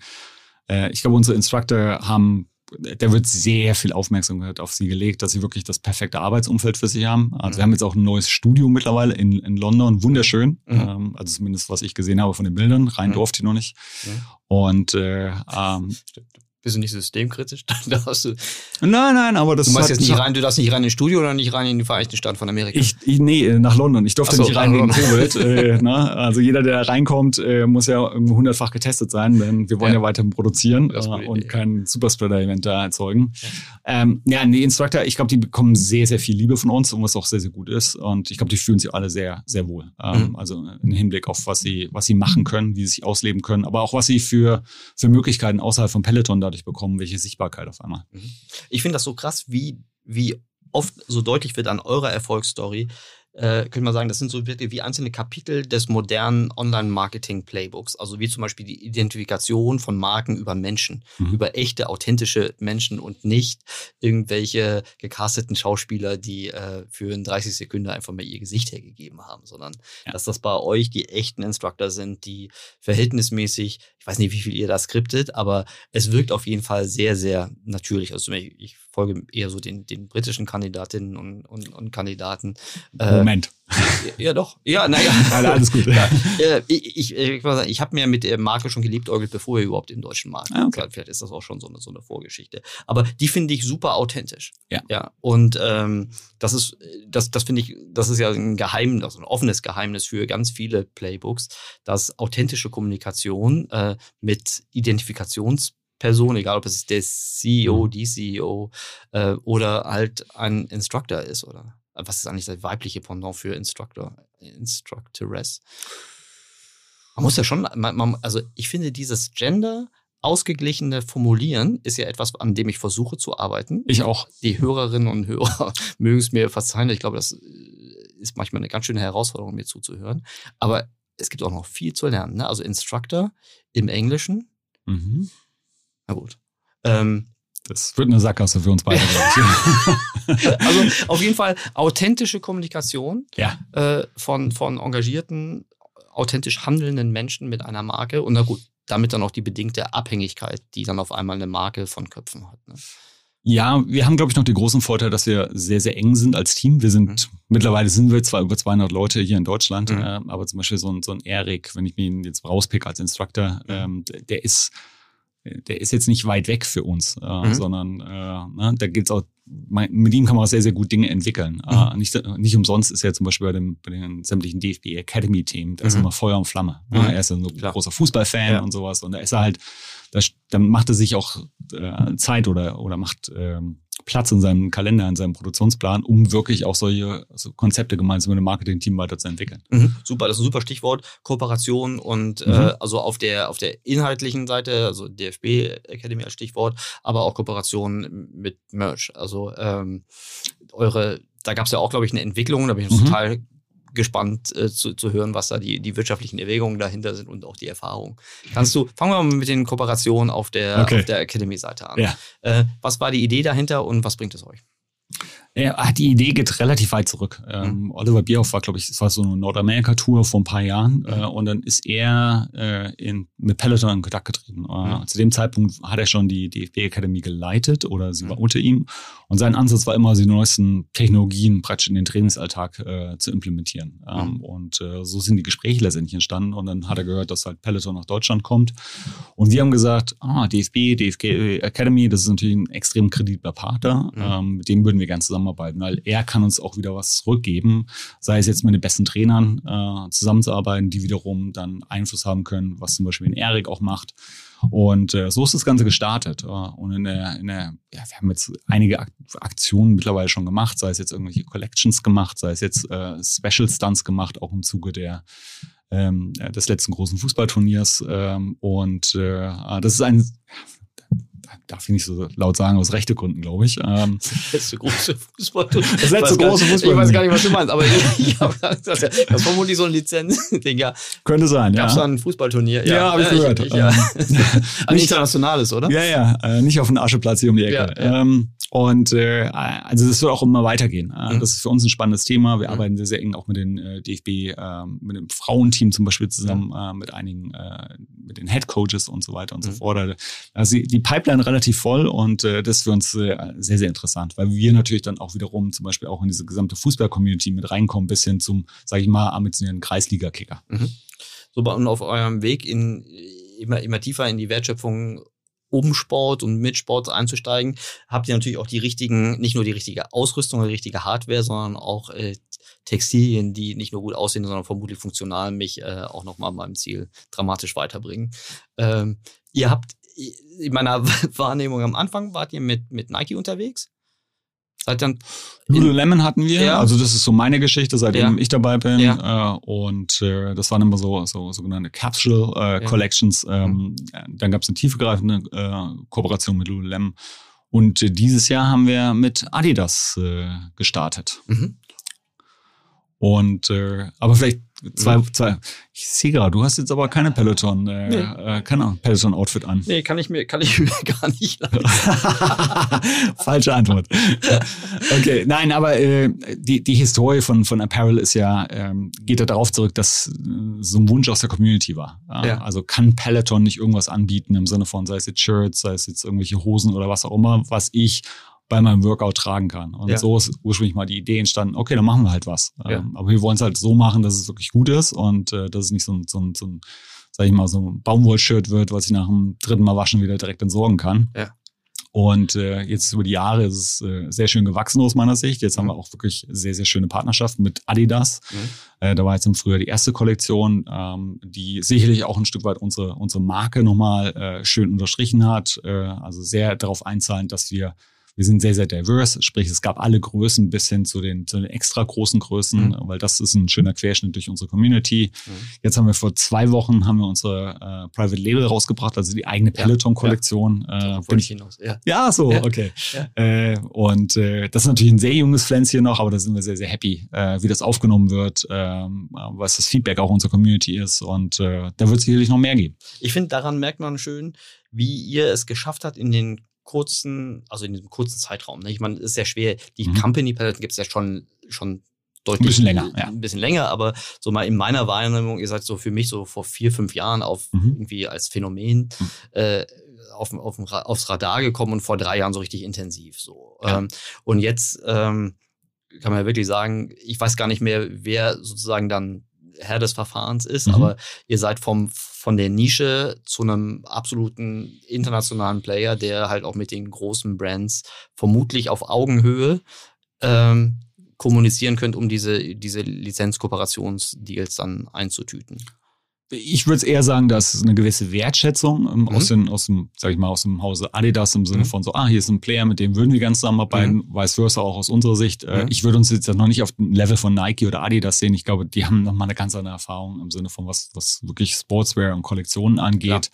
äh, ich glaube, unsere Instructor haben da wird sehr viel Aufmerksamkeit auf sie gelegt, dass sie wirklich das perfekte Arbeitsumfeld für sie haben. Also Mhm. wir haben jetzt auch ein neues Studio mittlerweile in, in London, wunderschön. Mhm. Ähm, also zumindest was ich gesehen habe von den Bildern. Rein Mhm. durfte ich noch nicht. Mhm. Und äh, ähm, Bist du nicht systemkritisch? Da hast du, nein, nein, aber das du machst jetzt nicht rein, du darfst nicht rein ins Studio oder nicht rein in die Vereinigten Staaten von Amerika. Ich, ich, nee, äh, nach London. Ich durfte so, nicht rein wegen London. Covid. äh, ne? Also jeder, der reinkommt, äh, muss ja hundertfach getestet sein, denn wir wollen ja, Ja. weiter produzieren äh, und kein Superspreader-Event da erzeugen. Ja, ähm, ja die Instructor, ich glaube, die bekommen sehr, sehr viel Liebe von uns und was auch sehr, sehr gut ist. Und ich glaube, die fühlen sich alle sehr, sehr wohl. Ähm, Mhm. Also im Hinblick auf was sie, was sie machen können, wie sie sich ausleben können, aber auch was sie für, für Möglichkeiten außerhalb von Peloton dadurch bekommen, welche Sichtbarkeit auf einmal. Ich finde das so krass, wie, wie oft so deutlich wird an eurer Erfolgsstory. Äh, könnte man sagen, das sind so wirklich wie einzelne Kapitel des modernen Online-Marketing-Playbooks. Also wie zum Beispiel die Identifikation von Marken über Menschen, Mhm. über echte, authentische Menschen und nicht irgendwelche gecasteten Schauspieler, die äh, für in 30 Sekunden einfach mal ihr Gesicht hergegeben haben, sondern Ja. dass das bei euch die echten Instructor sind, die verhältnismäßig, ich weiß nicht, wie viel ihr da skriptet, aber es wirkt auf jeden Fall sehr, sehr natürlich. Also ich, ich folge eher so den, den britischen Kandidatinnen und, und, und Kandidaten. Äh, Moment. ja, doch. Ja, naja. Alle- alles gut. Ja, äh, ich ich, ich, muss sagen, ich habe mir mit der Marke schon geliebäugelt, bevor ihr überhaupt im deutschen Markt Ah, okay. Vielleicht ist das auch schon so eine, so eine Vorgeschichte. Aber die finde ich super authentisch. Ja. ja. Und ähm, das ist, das, das finde ich, das ist ja ein Geheimnis, also ein offenes Geheimnis für ganz viele Playbooks, dass authentische Kommunikation äh, mit Identifikationspersonen, egal ob es der CEO, Mhm. die CEO äh, oder halt ein Instructor ist, oder was ist eigentlich das weibliche Pendant für Instructor, Instructoress? Man muss ja schon, man, man, also ich finde dieses Gender ausgeglichene Formulieren ist ja etwas, an dem ich versuche zu arbeiten. Ich auch. Die Hörerinnen und Hörer mögen es mir verzeihen. Ich glaube, das äh, ist manchmal eine ganz schöne Herausforderung, mir zuzuhören. Aber es gibt auch noch viel zu lernen. Ne? Also Instructor im Englischen, Mhm. Na gut. Ähm, Das wird eine Sackgasse für uns beide, also auf jeden Fall authentische Kommunikation ja. äh, von, von engagierten, authentisch handelnden Menschen mit einer Marke und na gut, damit dann auch die bedingte Abhängigkeit, die dann auf einmal eine Marke von Köpfen hat. Ne? Ja, wir haben, glaube ich, noch den großen Vorteil, dass wir sehr, sehr eng sind als Team. Wir sind, mittlerweile sind wir zwar über 200 Leute hier in Deutschland, Mhm. äh, aber zum Beispiel so ein, so ein Erik, wenn ich ihn jetzt rauspick als Instructor, ähm, der- der ist, der ist jetzt nicht weit weg für uns, äh, Mhm. sondern äh, ne, da gibt's auch, mein, mit ihm kann man auch sehr, sehr gut Dinge entwickeln. Äh, nicht, nicht umsonst ist er zum Beispiel bei, dem, bei den sämtlichen DFB Academy-Themen, da ist Mhm. immer Feuer und Flamme. Mhm. Ne? Er ist ein Klar. großer Fußballfan Ja. und sowas und da ist er halt, da, dann macht er sich auch äh, Zeit oder, oder macht ähm, Platz in seinem Kalender, in seinem Produktionsplan, um wirklich auch solche so Konzepte gemeinsam mit dem Marketing-Team weiterzuentwickeln. Super, das ist ein super Stichwort. Kooperation und Mhm. äh, also auf der, auf der inhaltlichen Seite, also DFB Academy als Stichwort, aber auch Kooperation mit Merch. Also ähm, eure, da gab es ja auch, glaube ich, eine Entwicklung, da bin ich Mhm. total gespannt äh, zu, zu hören, was da die, die wirtschaftlichen Erwägungen dahinter sind und auch die Erfahrung. Kannst du, fangen wir mal mit den Kooperationen auf der, Okay. auf der Academy-Seite an. Ja. Äh, was war die Idee dahinter und was bringt es euch? Ja, ah, die Idee geht relativ weit zurück. Ähm, Oliver Bierhoff war, glaube ich, es war so eine Nordamerika-Tour vor ein paar Jahren äh, und dann ist er äh, in, mit Peloton in Kontakt getreten. Äh, Mhm. Zu dem Zeitpunkt hat er schon die DFB Academy geleitet oder sie Mhm. war unter ihm und sein Ansatz war immer, die neuesten Technologien praktisch in den Trainingsalltag äh, zu implementieren. Ähm, Mhm. Und äh, so sind die Gespräche letztendlich entstanden und dann hat er gehört, dass halt Peloton nach Deutschland kommt und wir haben gesagt, ah, DFB, DFB Academy, das ist natürlich ein extrem kredibler Partner, Mhm. ähm, mit dem würden wir gerne zusammenarbeiten, weil er kann uns auch wieder was zurückgeben, sei es jetzt mit den besten Trainern äh, zusammenzuarbeiten, die wiederum dann Einfluss haben können, was zum Beispiel ein Erik auch macht. Und äh, so ist das Ganze gestartet. Äh, und in der, in der, ja, wir haben jetzt einige Ak Aktionen mittlerweile schon gemacht, sei es jetzt irgendwelche Collections gemacht, sei es jetzt äh, Special Stunts gemacht, auch im Zuge der ähm, äh, des letzten großen Fußballturniers. Ähm, und äh, das ist ein, darf ich nicht so laut sagen, aus rechte Gründen, glaube ich. Ähm, Das letzte große Fußball. Das letzte große Ich Fußball- weiß gar nicht, was du meinst, aber ich, ich hab, das, das ist vermutlich so ein Lizenzding. Ja. könnte sein, ja. Gab es da ein Fußballturnier? Ja, hab ich gehört. Ich, ich, ja. Ähm, ein internationales, oder? Ja, ja, äh, nicht auf den Ascheplatz hier um die Ecke. Ja, ja. Ähm, und äh, also das wird auch immer weitergehen. Äh, Mhm. Das ist für uns ein spannendes Thema. Wir Mhm. arbeiten sehr, sehr eng auch mit den äh, DFB, ähm, mit dem Frauenteam zum Beispiel zusammen, äh, mit einigen, äh, mit den Head Coaches und so weiter und Mhm. so fort. Also die- die Pipeline relativ voll und äh, das ist für uns äh, sehr, sehr interessant, weil wir natürlich dann auch wiederum zum Beispiel auch in diese gesamte Fußball-Community mit reinkommen, bis hin zum, sage ich mal, ambitionierten Kreisliga-Kicker. So bei- und auf eurem Weg in immer, immer tiefer in die Wertschöpfung um Sport und mit Sport einzusteigen, habt ihr natürlich auch die richtigen, nicht nur die richtige Ausrüstung, die richtige Hardware, sondern auch äh, Textilien, die nicht nur gut aussehen, sondern vermutlich funktional mich äh, auch nochmal meinem Ziel dramatisch weiterbringen. Ähm, ihr habt in meiner Wahrnehmung am Anfang wart ihr mit, mit Nike unterwegs? Seid dann Lululemon hatten wir, Ja. also das ist so meine Geschichte, seitdem Ja. ich dabei bin. Ja. Äh, und äh, das waren immer so, so sogenannte Capsule äh. Mhm. Collections. Ähm, Dann gab es eine tiefgreifende äh, Kooperation mit Lululemon. Und äh, dieses Jahr haben wir mit Adidas äh, gestartet. Mhm. Und äh, aber vielleicht zwei, zwei. Ich sehe gerade, du hast jetzt aber keine Peloton, äh, Nee. äh, keine Peloton-Outfit an. Nee, kann ich mir, kann ich mir gar nicht. Falsche Antwort. Okay, nein, aber äh, die, die Historie von, von Apparel ist ja, ähm, geht ja darauf zurück, dass äh, so ein Wunsch aus der Community war. Ja? Ja. Also kann Peloton nicht irgendwas anbieten im Sinne von, sei es jetzt Shirts, sei es jetzt irgendwelche Hosen oder was auch immer, was ich bei meinem Workout tragen kann. Und Ja. so ist ursprünglich mal die Idee entstanden, okay, dann machen wir halt was. Ja. Ähm, aber wir wollen es halt so machen, dass es wirklich gut ist und äh, dass es nicht so ein, so ein, so ein sag ich mal, so ein Baumwollshirt wird, was ich nach dem dritten Mal waschen wieder direkt entsorgen kann. Ja. Und äh, jetzt über die Jahre ist es äh, sehr schön gewachsen aus meiner Sicht. Jetzt haben Mhm. wir auch wirklich sehr, sehr schöne Partnerschaften mit Adidas. Mhm. Äh, da war jetzt im Frühjahr die erste Kollektion, ähm, die sicherlich auch ein Stück weit unsere, unsere Marke nochmal äh, schön unterstrichen hat. Äh, also sehr darauf einzahlend, dass wir wir sind sehr, sehr diverse, sprich es gab alle Größen bis hin zu den, zu den extra großen Größen, Mhm. weil das ist ein schöner Querschnitt durch unsere Community. Mhm. Jetzt haben wir vor zwei Wochen haben wir unsere äh, Private Label rausgebracht, also die eigene Ja, Peloton-Kollektion. Äh, ich ich hinaus. Ja. ja, so, Ja. okay. Ja. Äh, und äh, das ist natürlich ein sehr junges Pflänzchen noch, aber da sind wir sehr, sehr happy, äh, wie das aufgenommen wird, ähm, was das Feedback auch unserer Community ist. Und äh, da wird es sicherlich noch mehr geben. Ich finde, daran merkt man schön, wie ihr es geschafft habt in den kurzen, also in diesem kurzen Zeitraum. Ne? Ich meine, es ist sehr schwer. Die Mhm. Company Peloton gibt es ja schon, schon deutlich. Ein bisschen länger, ja. Ein bisschen länger, aber so mal in meiner Wahrnehmung, ihr seid so für mich so vor vier, fünf Jahren auf Mhm. irgendwie als Phänomen Mhm. äh, auf, auf, aufs Radar gekommen und vor drei Jahren so richtig intensiv. So. Ja. Ähm, und jetzt ähm, kann man ja wirklich sagen, ich weiß gar nicht mehr, wer sozusagen dann Herr des Verfahrens ist, Mhm. aber ihr seid vom, von der Nische zu einem absoluten internationalen Player, der halt auch mit den großen Brands vermutlich auf Augenhöhe ähm, kommunizieren könnt, um diese, diese Lizenzkooperationsdeals dann einzutüten. Ich würde eher sagen, dass es eine gewisse Wertschätzung ähm, Mhm. aus, den, aus dem, sag ich mal, aus dem Hause Adidas im Sinne Mhm. von so, ah, hier ist ein Player, mit dem würden wir ganz zusammenarbeiten, vice versa auch aus unserer Sicht. Äh, Mhm. ich würde uns jetzt noch nicht auf dem Level von Nike oder Adidas sehen. Ich glaube, die haben nochmal eine ganz andere Erfahrung im Sinne von was, was wirklich Sportswear und Kollektionen angeht.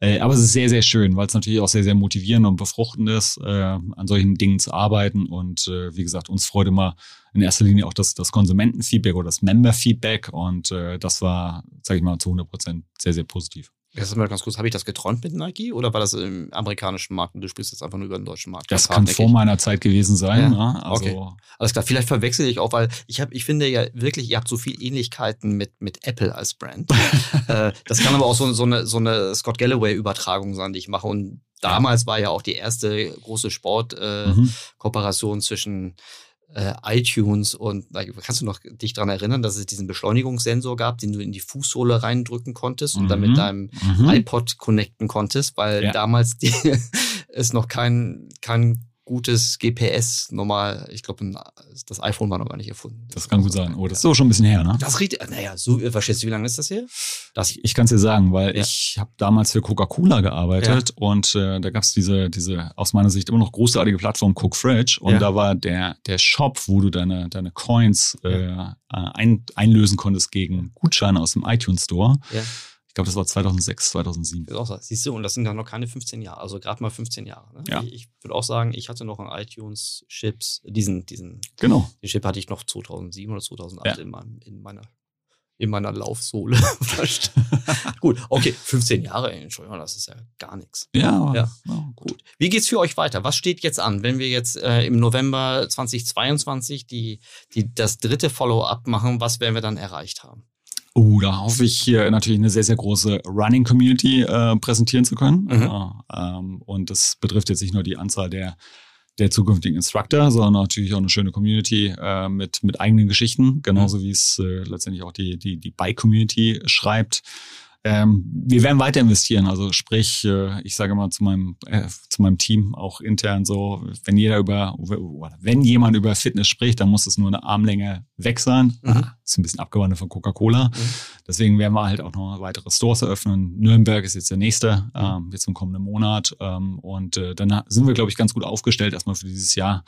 Äh, aber es ist sehr, sehr schön, weil es natürlich auch sehr, sehr motivierend und befruchtend ist, äh, an solchen Dingen zu arbeiten. Und äh, wie gesagt, uns freut immer in erster Linie auch das, das Konsumentenfeedback oder das Member-Feedback. Und äh, das war, sage ich mal, zu 100 Prozent sehr, sehr positiv. Ist mal ganz kurz, habe ich das geträumt mit Nike oder war das im amerikanischen Markt und du spielst jetzt einfach nur über den deutschen Markt? Das kann vor meiner Zeit gewesen sein. Ja, Ne? Also, okay. Alles klar, vielleicht verwechsel ich auch, weil ich habe, ich finde ja wirklich, ihr habt so viel Ähnlichkeiten mit, mit Apple als Brand. äh, das kann aber auch so, so eine, so eine Scott Galloway-Übertragung sein, die ich mache. Und damals war ja auch die erste große Sport-Kooperation mhm. zwischen äh, iTunes und na, kannst du noch dich daran erinnern, dass es diesen Beschleunigungssensor gab, den du in die Fußsohle reindrücken konntest und dann mit Mhm. deinem Mhm. iPod connecten konntest, weil Ja. damals die, es noch kein, kein gutes GPS normal, ich glaube, das iPhone war noch gar nicht erfunden. Das kann gut sein. Oh, das ist so schon ein bisschen her, ne? Das riecht, naja, so, was schätzt du, wie lange ist das her? Das, Ich kann es dir sagen, weil Ja. ich habe damals für Coca-Cola gearbeitet und äh, da gab es diese, diese aus meiner Sicht immer noch großartige Plattform Cook Fridge und Ja. da war der, der Shop, wo du deine, deine Coins äh, ein, einlösen konntest gegen Gutscheine aus dem iTunes Store. ja, Ich glaube, das war 2006, 2007. ist auch. Siehst du, und das sind dann noch keine 15 Jahre, also gerade mal 15 Jahre. Ne? Ja. Ich, ich würde auch sagen, ich hatte noch einen iTunes-Chips, diesen, diesen, Genau. den Chip hatte ich noch 2007 oder 2008 Ja. in, meinem, in meiner in meiner Laufsohle. Gut, okay, 15 Jahre, Entschuldigung, das ist ja gar nichts. Ja, Ja. ja gut. Gut. Wie geht's für euch weiter? Was steht jetzt an, wenn wir jetzt äh, im November 2022 die, die, das dritte Follow-up machen? Was werden wir dann erreicht haben? Oh, da hoffe ich hier natürlich eine sehr, sehr große Running-Community äh, präsentieren zu können. Mhm. Ja, ähm, und das betrifft jetzt nicht nur die Anzahl der, der zukünftigen Instructor, sondern natürlich auch eine schöne Community äh, mit, mit eigenen Geschichten, genauso Mhm. wie es äh, letztendlich auch die, die, die Bike-Community schreibt. Ähm, wir werden weiter investieren, also sprich, äh, ich sage mal zu meinem, äh, zu meinem Team auch intern so, wenn jeder über, oder wenn jemand über Fitness spricht, dann muss es nur eine Armlänge weg sein. Mhm. Ist ein bisschen abgewandelt von Coca-Cola. Deswegen werden wir halt auch noch weitere Stores eröffnen. Nürnberg ist jetzt der nächste, ähm, jetzt im kommenden Monat. Ähm, und äh, dann sind wir, glaube ich, ganz gut aufgestellt erstmal für dieses Jahr,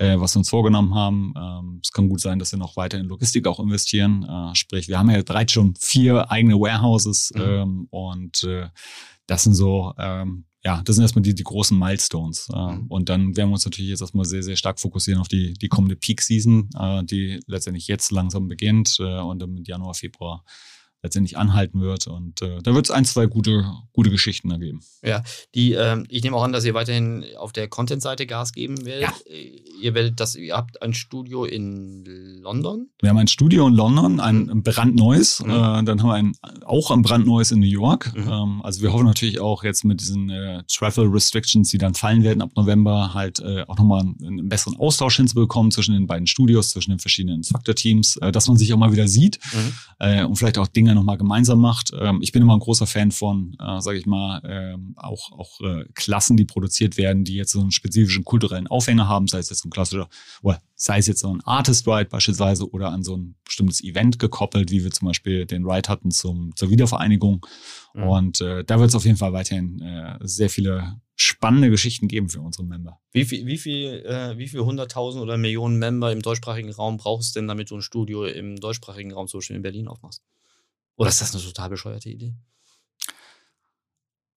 äh, was wir uns vorgenommen haben. Ähm, es kann gut sein, dass wir noch weiter in Logistik auch investieren. Äh, sprich, wir haben ja bereits schon vier eigene Warehouses Mhm. ähm, und äh, das sind so, ähm, ja, das sind erstmal die, die großen Milestones. Äh, Mhm. Und dann werden wir uns natürlich jetzt erstmal sehr, sehr stark fokussieren auf die, die kommende Peak-Season, äh, die letztendlich jetzt langsam beginnt äh, und dann mit Januar, Februar letztendlich anhalten wird. Und äh, da wird es ein, zwei gute, gute Geschichten ergeben. Die, ähm, ich nehme auch an, dass ihr weiterhin auf der Content-Seite Gas geben werdet. Äh, Ihr werdet das, ihr habt ein Studio in London. Wir haben ein Studio in London, ein Mhm. brandneues. Mhm. Äh, dann haben wir ein, auch ein brandneues in New York. Mhm. Ähm, also wir hoffen natürlich auch jetzt mit diesen äh, Travel Restrictions, die dann fallen werden ab November, halt äh, auch nochmal einen, einen besseren Austausch hinzubekommen zwischen den beiden Studios, zwischen den verschiedenen Instructor-Teams, äh, dass man sich auch mal wieder sieht äh, und vielleicht auch Dinge nochmal gemeinsam macht. Ähm, ich bin immer ein großer Fan von, äh, sage ich mal, ähm, auch, auch äh, Klassen, die produziert werden, die jetzt so einen spezifischen kulturellen Aufhänger haben, sei es jetzt ein klassischer, oder sei es jetzt so ein Artist Ride beispielsweise oder an so ein bestimmtes Event gekoppelt, wie wir zum Beispiel den Ride hatten zum, zur Wiedervereinigung. Mhm. Und äh, da wird es auf jeden Fall weiterhin äh, sehr viele spannende Geschichten geben für unsere Member. Wie viel, wie viel, äh, wie viel hunderttausend oder Millionen Member im deutschsprachigen Raum brauchst du denn, damit du ein Studio im deutschsprachigen Raum zum Beispiel in Berlin aufmachst? Oder ist das eine total bescheuerte Idee?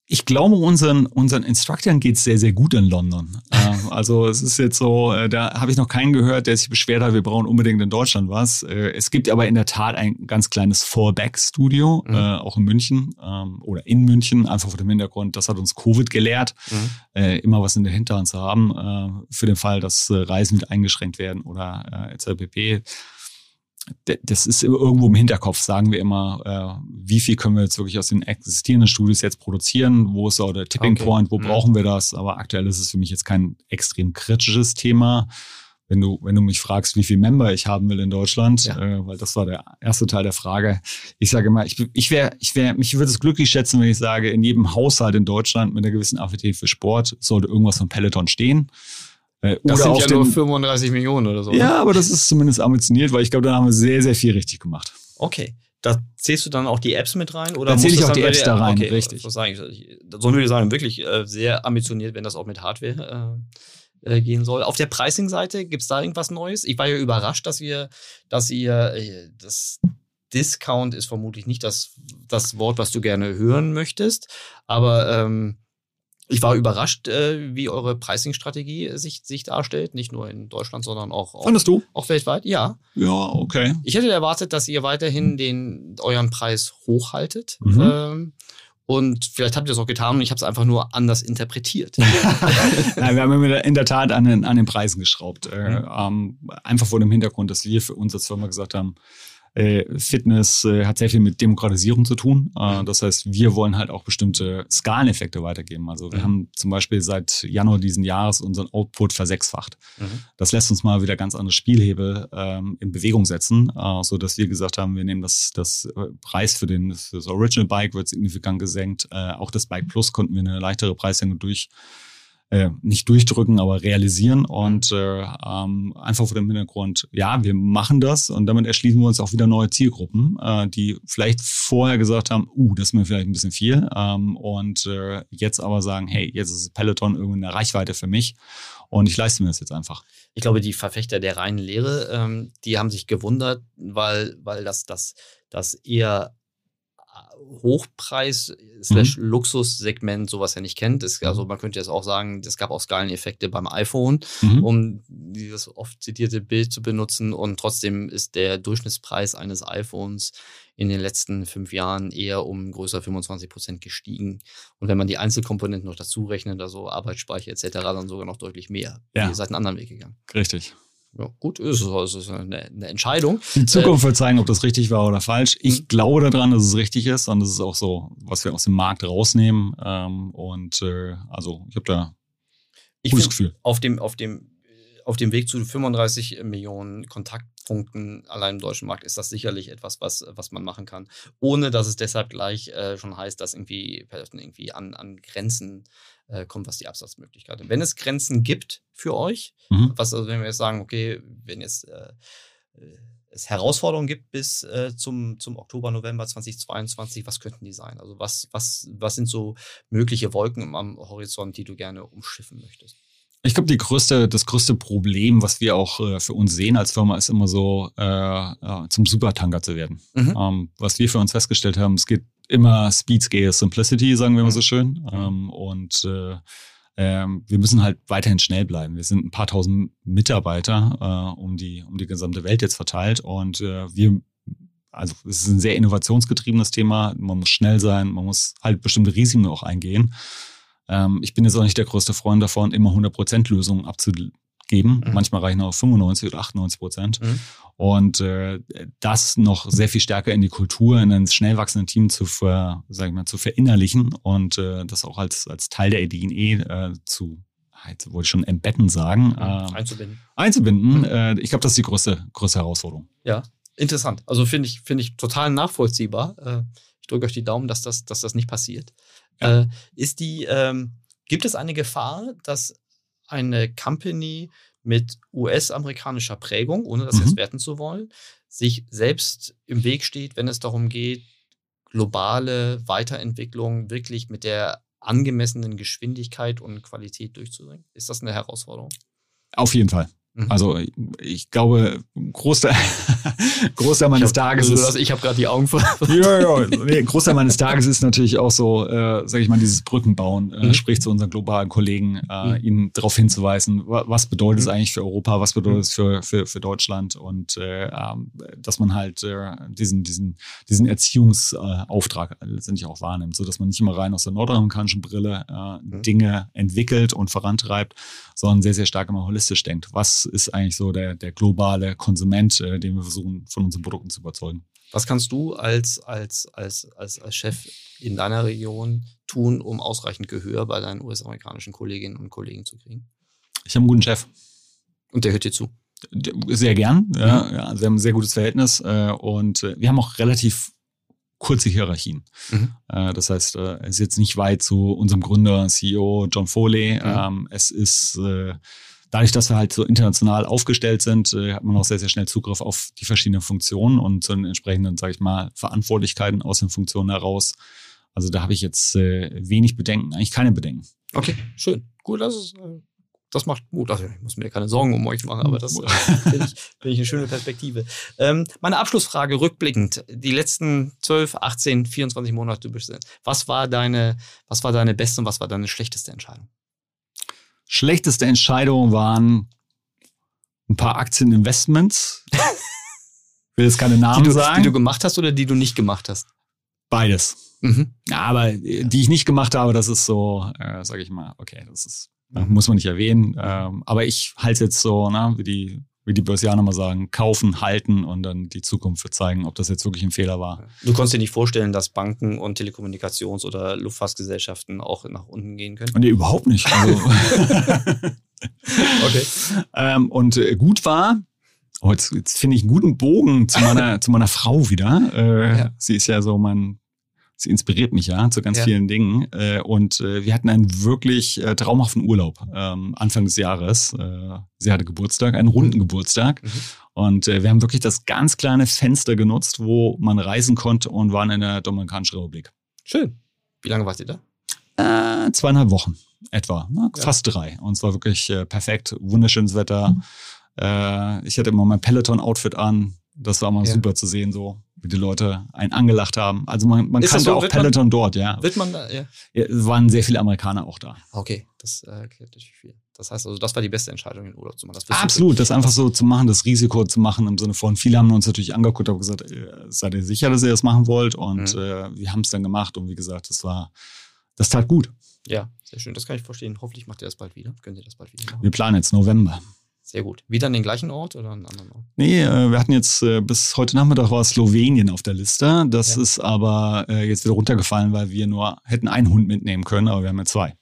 Ich glaube, unseren, unseren Instructoren geht's sehr, sehr gut in London. ähm, also es ist jetzt so, äh, da habe ich noch keinen gehört, der sich beschwert hat, wir brauchen unbedingt in Deutschland was. Äh, es gibt aber in der Tat ein ganz kleines Fallback-Studio, Mhm. äh, auch in München ähm, oder in München, einfach vor dem Hintergrund, das hat uns Covid gelehrt, äh, immer was in der Hinterhand zu haben, für den Fall, dass Reisen mit eingeschränkt werden oder äh, etc. Das ist irgendwo im Hinterkopf, sagen wir immer, äh, wie viel können wir jetzt wirklich aus den existierenden Studios jetzt produzieren, wo ist so der Tipping Okay. Point, wo Mhm. brauchen wir das, aber aktuell ist es für mich jetzt kein extrem kritisches Thema. Wenn du, wenn du mich fragst, wie viel Member ich haben will in Deutschland, Ja. äh, weil das war der erste Teil der Frage. Ich sage immer, ich, ich wäre, ich wäre, mich würde es glücklich schätzen, wenn ich sage, in jedem Haushalt in Deutschland mit einer gewissen Affinität für Sport sollte irgendwas von Peloton stehen. Äh, Das oder sind auf ja den, nur 35 Millionen oder so. ne? ja, aber das ist zumindest ambitioniert, weil ich glaube, da haben wir sehr, sehr viel richtig gemacht. Okay. Da zählst du dann auch die Apps mit rein? Oder Da zähle ich auch die Apps da rein, okay, richtig. So würde ich sagen, wirklich äh, sehr ambitioniert, wenn das auch mit Hardware äh, äh, gehen soll. Auf der Pricing-Seite gibt es da irgendwas Neues? Ich war ja überrascht, dass ihr, dass ihr äh, das Discount ist vermutlich nicht das, das Wort, was du gerne hören möchtest, aber ähm, ich war überrascht, äh, wie eure Pricing-Strategie äh, sich, sich darstellt. Nicht nur in Deutschland, sondern auch, auch, Fandest du? auch weltweit. Ja. Ja, okay. Ich hätte erwartet, dass ihr weiterhin den, euren Preis hochhaltet. Mhm. Ähm, und vielleicht habt ihr es auch getan und ich habe es einfach nur anders interpretiert. Nein, wir haben in der Tat an den, an den Preisen geschraubt. Äh, Mhm. ähm, einfach vor dem Hintergrund, dass wir für uns als Firma gesagt haben, äh, Fitness äh, hat sehr viel mit Demokratisierung zu tun. Äh, Mhm. das heißt, wir wollen halt auch bestimmte Skaleneffekte weitergeben. Also wir Mhm. haben zum Beispiel seit Januar diesen Jahres unseren Output versechsfacht. Mhm. Das lässt uns mal wieder ganz andere Spielhebel ähm, in Bewegung setzen, äh, so dass wir gesagt haben, wir nehmen das, das äh, Preis für, den, für das Original Bike wird signifikant gesenkt. Äh, auch das Bike Plus konnten wir eine leichtere Preissenkung durch äh, nicht durchdrücken, aber realisieren. Und äh, ähm, einfach vor dem Hintergrund, ja, wir machen das. Und damit erschließen wir uns auch wieder neue Zielgruppen, äh, die vielleicht vorher gesagt haben, uh, das ist mir vielleicht ein bisschen viel. Ähm, und äh, jetzt aber sagen, hey, jetzt ist Peloton irgendwie eine Reichweite für mich. Und ich leiste mir das jetzt einfach. Ich glaube, die Verfechter der reinen Lehre, ähm, die haben sich gewundert, weil, weil das, das, das eher Hochpreis slash Luxussegment sowas ja nicht kennt. Das, also man könnte jetzt auch sagen, es gab auch Skaleneffekte beim iPhone, Mhm. um dieses oft zitierte Bild zu benutzen. Und trotzdem ist der Durchschnittspreis eines iPhones in den letzten fünf Jahren eher um größer 25 Prozent gestiegen. Und wenn man die Einzelkomponenten noch dazu rechnet, also Arbeitsspeicher etc., dann sogar noch deutlich mehr. Ja. Ihr seid einen anderen Weg gegangen. Richtig. Ja, gut, ist es also ist eine, eine Entscheidung. Die Zukunft äh, wird zeigen, ob das richtig war oder falsch. Ich mhm. glaube daran, dass es richtig ist und das ist auch so, was wir aus dem Markt rausnehmen. Ähm, und äh, also ich habe da ich gutes Gefühl. Auf dem, auf dem auf dem Weg zu 35 Millionen Kontaktpunkten allein im deutschen Markt ist das sicherlich etwas, was, was man machen kann, ohne dass es deshalb gleich äh, schon heißt, dass irgendwie, irgendwie an, an Grenzen äh, kommt, was die Absatzmöglichkeiten. Wenn es Grenzen gibt für euch, mhm. was also wenn wir jetzt sagen, okay, wenn jetzt äh, äh es Herausforderungen gibt bis äh, zum, zum Oktober, November 2022, was könnten die sein? Also was, was, was sind so mögliche Wolken am Horizont, die du gerne umschiffen möchtest? Ich glaube, die größte, das größte Problem, was wir auch äh, für uns sehen als Firma, ist immer so, äh, äh, zum Supertanker zu werden. Mhm. Ähm, was wir für uns festgestellt haben, es geht immer Speed, Scale, Simplicity, sagen wir mhm. mal so schön. Mhm. Ähm, und äh, ähm, wir müssen halt weiterhin schnell bleiben. Wir sind ein paar tausend Mitarbeiter äh, um, die, um die gesamte Welt jetzt verteilt und äh, wir also es ist ein sehr innovationsgetriebenes Thema. Man muss schnell sein, man muss halt bestimmte Risiken auch eingehen. Ähm, ich bin jetzt auch nicht der größte Freund davon, immer 100% Lösungen abzugeben. Mhm. Manchmal reichen auch 95 oder 98 Prozent. Mhm. Und äh, das noch sehr viel stärker in die Kultur, in ein schnell wachsenden Team zu, ver, sag ich mal, zu verinnerlichen und äh, das auch als, als Teil der DNA äh, zu jetzt wollte ich schon entbetten sagen. Mhm. Äh, einzubinden. Einzubinden. Mhm. Äh, ich glaube, das ist die größte, größte Herausforderung. Ja, interessant. Also finde ich, finde ich total nachvollziehbar. Äh, ich drücke euch die Daumen, dass das, dass das nicht passiert. Ja. Äh, ist die, ähm, gibt es eine Gefahr, dass eine Company mit US-amerikanischer Prägung, ohne das mhm. jetzt werten zu wollen, sich selbst im Weg steht, wenn es darum geht, globale Weiterentwicklung wirklich mit der angemessenen Geschwindigkeit und Qualität durchzubringen? Ist das eine Herausforderung? Auf jeden Fall. Mhm. Also ich glaube, Großteil, Großteil meines ich hab, Tages also, ist. Ich habe gerade die Augen voll. ja, ja. Nee, Großteil meines Tages ist natürlich auch so, äh, sage ich mal, dieses Brückenbauen, äh, mhm. sprich zu unseren globalen Kollegen, äh, mhm. ihnen darauf hinzuweisen, was bedeutet es mhm. eigentlich für Europa, was bedeutet es für, für, für Deutschland und äh, ähm, dass man halt äh, diesen, diesen, diesen Erziehungsauftrag letztendlich auch wahrnimmt, so dass man nicht immer rein aus der nordamerikanischen Brille äh, mhm. Dinge entwickelt und vorantreibt, sondern sehr, sehr stark immer holistisch denkt. Was ist eigentlich so der, der globale Konsument, äh, den wir versuchen, von unseren Produkten zu überzeugen. Was kannst du als, als, als, als, als Chef in deiner Region tun, um ausreichend Gehör bei deinen US-amerikanischen Kolleginnen und Kollegen zu kriegen? Ich habe einen guten Chef. Und der hört dir zu? Sehr gern. Ja, mhm. ja, wir haben ein sehr gutes Verhältnis äh, und äh, wir haben auch relativ kurze Hierarchien. Mhm. Äh, das heißt, äh, es ist jetzt nicht weit zu unserem Gründer, CEO John Foley. Mhm. Ähm, es ist äh, dadurch, dass wir halt so international aufgestellt sind, äh, hat man auch sehr, sehr schnell Zugriff auf die verschiedenen Funktionen und so entsprechenden, sage ich mal, Verantwortlichkeiten aus den Funktionen heraus. Also da habe ich jetzt äh, wenig Bedenken, eigentlich keine Bedenken. Okay, schön. Gut, das ist, äh, das macht Mut. Also ich muss mir keine Sorgen um euch machen, aber das äh, finde ich, find ich eine schöne Perspektive. Ähm, meine Abschlussfrage rückblickend, die letzten 12, 18, 24 Monate, du bist, was war deine, was war deine beste und was war deine schlechteste Entscheidung? Schlechteste Entscheidung waren ein paar Aktieninvestments. Ich will jetzt keine Namen die du, sagen. Die du gemacht hast oder die du nicht gemacht hast? Beides. Mhm. Ja, aber die ich nicht gemacht habe, das ist so, äh, sage ich mal, okay, das ist, mhm. muss man nicht erwähnen. Ähm, aber ich halte jetzt so, na, wie die wie die Börsianer mal sagen, kaufen, halten und dann die Zukunft wird zeigen, ob das jetzt wirklich ein Fehler war. Du konntest dir nicht vorstellen, dass Banken und Telekommunikations- oder Luftfahrtgesellschaften auch nach unten gehen können? Nee, überhaupt nicht. Also okay. Ähm, und äh, gut war, oh, jetzt, jetzt finde ich einen guten Bogen zu meiner, zu meiner Frau wieder. Äh, ja. Sie ist ja so mein sie inspiriert mich ja zu ganz ja. vielen Dingen. Äh, und äh, wir hatten einen wirklich äh, traumhaften Urlaub ähm, Anfang des Jahres. Äh, sie hatte Geburtstag, einen runden Geburtstag. Mhm. Und äh, wir haben wirklich das ganz kleine Fenster genutzt, wo man reisen konnte und waren in der Dominikanischen Republik. Schön. Wie lange wart ihr da? Äh, zweieinhalb Wochen etwa, ne? ja. fast drei. Und es war wirklich äh, perfekt, wunderschönes Wetter. Mhm. Äh, ich hatte immer mein Peloton-Outfit an. Das war mal ja. super zu sehen, so wie die Leute einen angelacht haben. Also man, man kannte so? auch wird Peloton man, dort, ja. Wird man da, ja. ja. Es waren sehr viele Amerikaner auch da. Okay, das äh, erklärt natürlich viel. Das heißt also, das war die beste Entscheidung, in Urlaub zu machen. Absolut, das einfach so zu machen, das Risiko zu machen im Sinne von, viele haben uns natürlich angeguckt und gesagt, äh, seid ihr sicher, dass ihr das machen wollt? Und mhm. äh, wir haben es dann gemacht und wie gesagt, das war, das tat gut. Ja, sehr schön, das kann ich verstehen. Hoffentlich macht ihr das bald wieder. Können Sie das bald wieder machen? Wir planen jetzt November. Sehr gut. Wieder an den gleichen Ort oder einen anderen Ort? Nee, äh, wir hatten jetzt äh, bis heute Nachmittag war Slowenien auf der Liste. Das Ja. ist aber äh, jetzt wieder runtergefallen, weil wir nur hätten einen Hund mitnehmen können, aber wir haben ja zwei.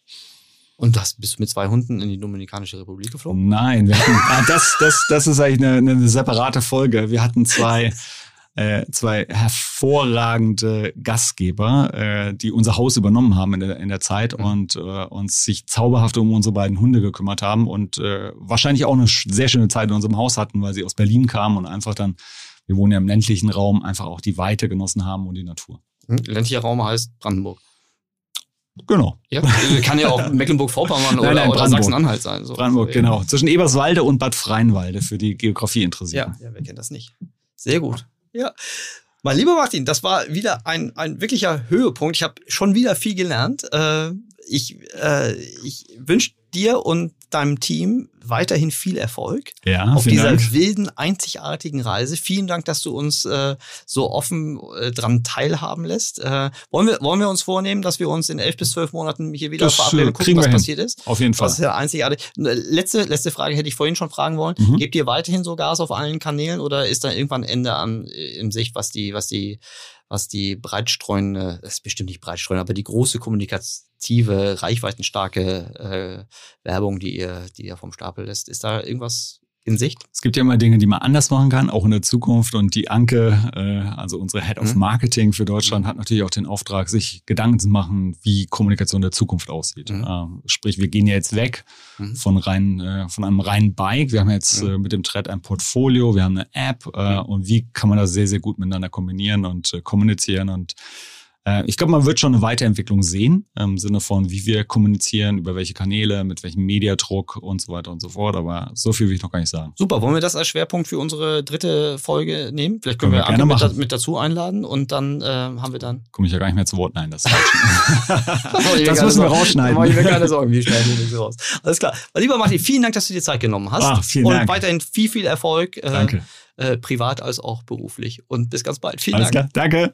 Und das bist du mit zwei Hunden in die Dominikanische Republik geflogen? Nein, wir hatten, ah, das, das, das ist eigentlich eine, eine separate Folge. Wir hatten zwei, äh, zwei hervorragende Gastgeber, äh, die unser Haus übernommen haben in der, in der Zeit Mhm. und äh, uns sich zauberhaft um unsere beiden Hunde gekümmert haben und äh, wahrscheinlich auch eine sehr schöne Zeit in unserem Haus hatten, weil sie aus Berlin kamen und einfach dann, wir wohnen ja im ländlichen Raum, einfach auch die Weite genossen haben und die Natur. Hm? Ländlicher Raum heißt Brandenburg. Genau. Ja, äh, kann ja auch Mecklenburg-Vorpommern oder, nein. Sachsen-Anhalt sein. So. Brandenburg, genau. Zwischen Eberswalde und Bad Freienwalde für die Geografie interessiert. Ja, ja, wer kennt das nicht? Sehr gut. Ja. Mein lieber Martin, das war wieder ein, ein wirklicher Höhepunkt. Ich habe schon wieder viel gelernt. Äh, ich äh, ich wünsche dir und deinem Team weiterhin viel Erfolg Ja, auf dieser Dank. wilden, einzigartigen Reise. Vielen Dank, dass du uns äh, so offen äh, dran teilhaben lässt. Äh, wollen, wir, wollen wir uns vornehmen, dass wir uns in elf bis zwölf Monaten hier wieder Das, äh, verabreden und gucken, was hin. passiert ist? Auf jeden Fall. Das ist ja einzigartig. Letzte, letzte Frage hätte ich vorhin schon fragen wollen. Mhm. Gebt ihr weiterhin so Gas auf allen Kanälen oder ist da irgendwann Ende an äh, in Sicht, was die, was die, was die breitstreuende, das ist bestimmt nicht breitstreuende, aber die große kommunikative, reichweitenstarke äh, Werbung, die ihr, die ihr vom Stapel lässt, ist da irgendwas in Sicht? Es gibt ja immer Dinge, die man anders machen kann, auch in der Zukunft. Und die Anke, äh, also unsere Head of Mhm. Marketing für Deutschland, hat natürlich auch den Auftrag, sich Gedanken zu machen, wie Kommunikation der Zukunft aussieht. Mhm. Äh, sprich, wir gehen ja jetzt weg Mhm. von rein, äh, von einem reinen Bike. Wir haben jetzt äh, mit dem Thread ein Portfolio, wir haben eine App äh, und wie kann man das sehr, sehr gut miteinander kombinieren und kommunizieren und äh, ich glaube, man wird schon eine Weiterentwicklung sehen, im Sinne von, wie wir kommunizieren, über welche Kanäle, mit welchem Mediadruck und so weiter und so fort. Aber so viel will ich noch gar nicht sagen. Super, wollen wir das als Schwerpunkt für unsere dritte Folge nehmen? Vielleicht können, Können wir wir, Anke mit, mit dazu einladen und dann äh, haben wir dann. Komme ich ja gar nicht mehr zu Wort. Nein, das ist Das Das müssen wir rausschneiden. Mach ich mir keine Sorgen, wir schneiden nichts raus. Alles klar. Lieber Martin, vielen Dank, dass du dir Zeit genommen hast. Ah, vielen und Dank. weiterhin viel, viel Erfolg, äh, Danke. äh, privat als auch beruflich. Und bis ganz bald. Vielen Alles Dank. klar. Danke.